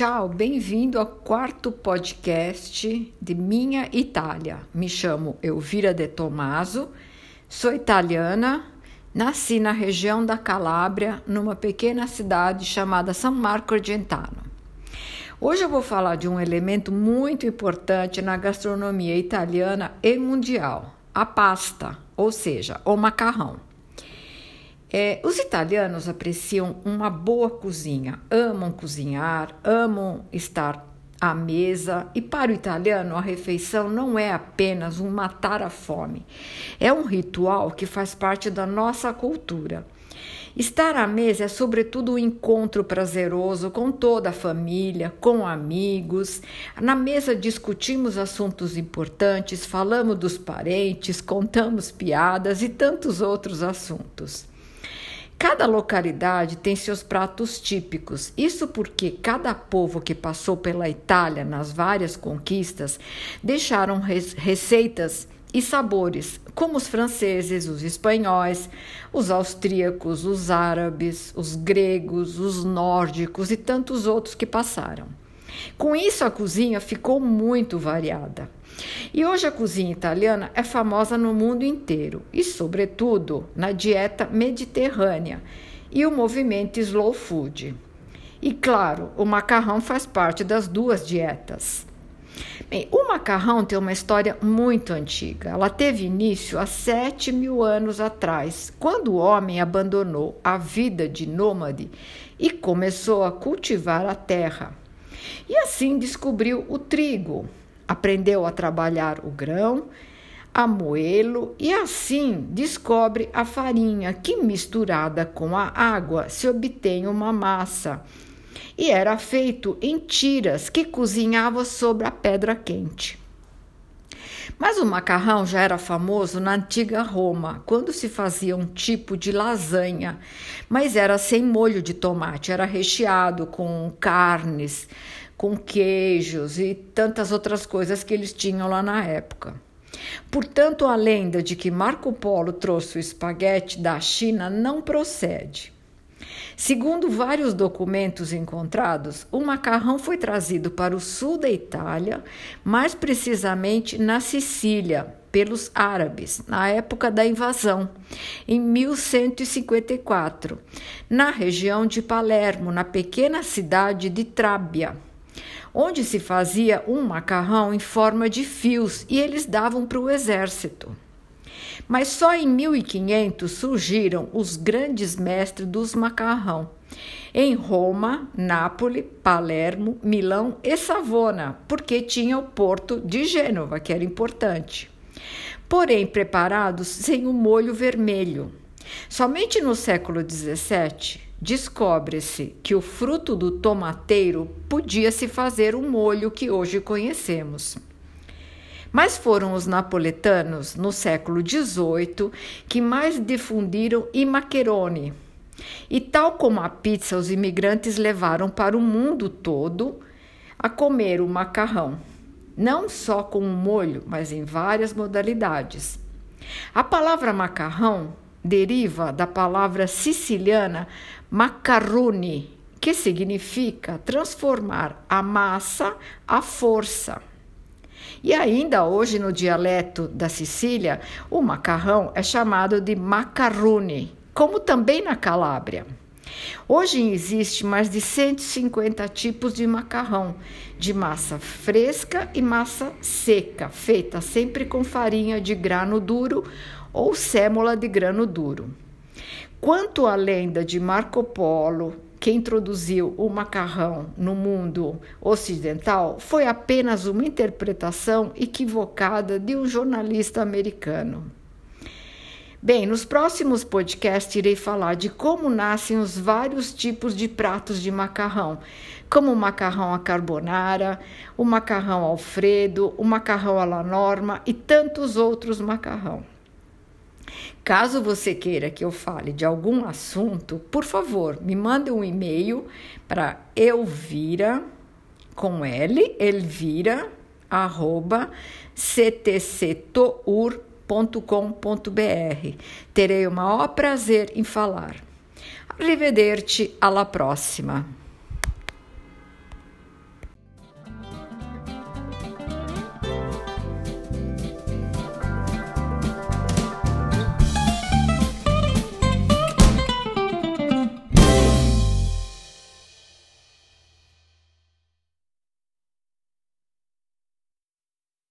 Tchau, bem-vindo ao quarto podcast de Minha Itália. Me chamo Elvira De Tomaso, sou italiana, nasci na região da Calábria, numa pequena cidade chamada São Marco Argentano. Hoje eu vou falar de um elemento muito importante na gastronomia italiana e mundial: a pasta, ou seja, o macarrão. É, os italianos apreciam uma boa cozinha, amam cozinhar, amam estar à mesa, e para o italiano a refeição não é apenas um matar a fome, é um ritual que faz parte da nossa cultura. Estar à mesa é, sobretudo, um encontro prazeroso com toda a família, com amigos. Na mesa discutimos assuntos importantes, falamos dos parentes, contamos piadas e tantos outros assuntos. Cada localidade tem seus pratos típicos. Isso porque cada povo que passou pela Itália nas várias conquistas deixaram receitas e sabores, como os franceses, os espanhóis, os austríacos, os árabes, os gregos, os nórdicos e tantos outros que passaram. Com isso, a cozinha ficou muito variada. E hoje a cozinha italiana é famosa no mundo inteiro e, sobretudo, na dieta mediterrânea e o movimento slow food. E claro, o macarrão faz parte das duas dietas. Bem, o macarrão tem uma história muito antiga. Ela teve início há 7 mil anos atrás, quando o homem abandonou a vida de nômade e começou a cultivar a terra. E assim descobriu o trigo, aprendeu a trabalhar o grão, a moê-lo e assim descobre a farinha que, misturada com a água, se obtém uma massa. E era feito em tiras que cozinhava sobre a pedra quente. Mas o macarrão já era famoso na antiga Roma, quando se fazia um tipo de lasanha, mas era sem molho de tomate, era recheado com carnes, com queijos e tantas outras coisas que eles tinham lá na época. Portanto, a lenda de que Marco Polo trouxe o espaguete da China não procede. Segundo vários documentos encontrados, o macarrão foi trazido para o sul da Itália, mais precisamente na Sicília, pelos árabes, na época da invasão, em 1154, na região de Palermo, na pequena cidade de Trábia onde se fazia um macarrão em forma de fios e eles davam para o exército. Mas só em 1500 surgiram os grandes mestres dos macarrão. Em Roma, Nápoles, Palermo, Milão e Savona, porque tinha o porto de Gênova, que era importante. Porém, preparados sem o molho vermelho. Somente no século XVII descobre-se que o fruto do tomateiro podia se fazer um molho que hoje conhecemos. Mas foram os napoletanos, no século XVIII, que mais difundiram i maccheroni. E tal como a pizza, os imigrantes levaram para o mundo todo a comer o macarrão, não só com molho, mas em várias modalidades. A palavra macarrão deriva da palavra siciliana macarrone, que significa transformar a massa à força. E ainda hoje, no dialeto da Sicília, o macarrão é chamado de macarrone, como também na Calábria. Hoje existe mais de 150 tipos de macarrão, de massa fresca e massa seca, feita sempre com farinha de grano duro ou sêmola de grano duro. Quanto à lenda de Marco Polo, que introduziu o macarrão no mundo ocidental, foi apenas uma interpretação equivocada de um jornalista americano. Bem, nos próximos podcasts irei falar de como nascem os vários tipos de pratos de macarrão, como o macarrão à carbonara, o macarrão alfredo, o macarrão à la norma e tantos outros macarrão. Caso você queira que eu fale de algum assunto, por favor, me mande um e-mail para elvira com L, elvira, arroba, ctctour.com.br. Terei o maior prazer em falar. Arrivederci, alla prossima.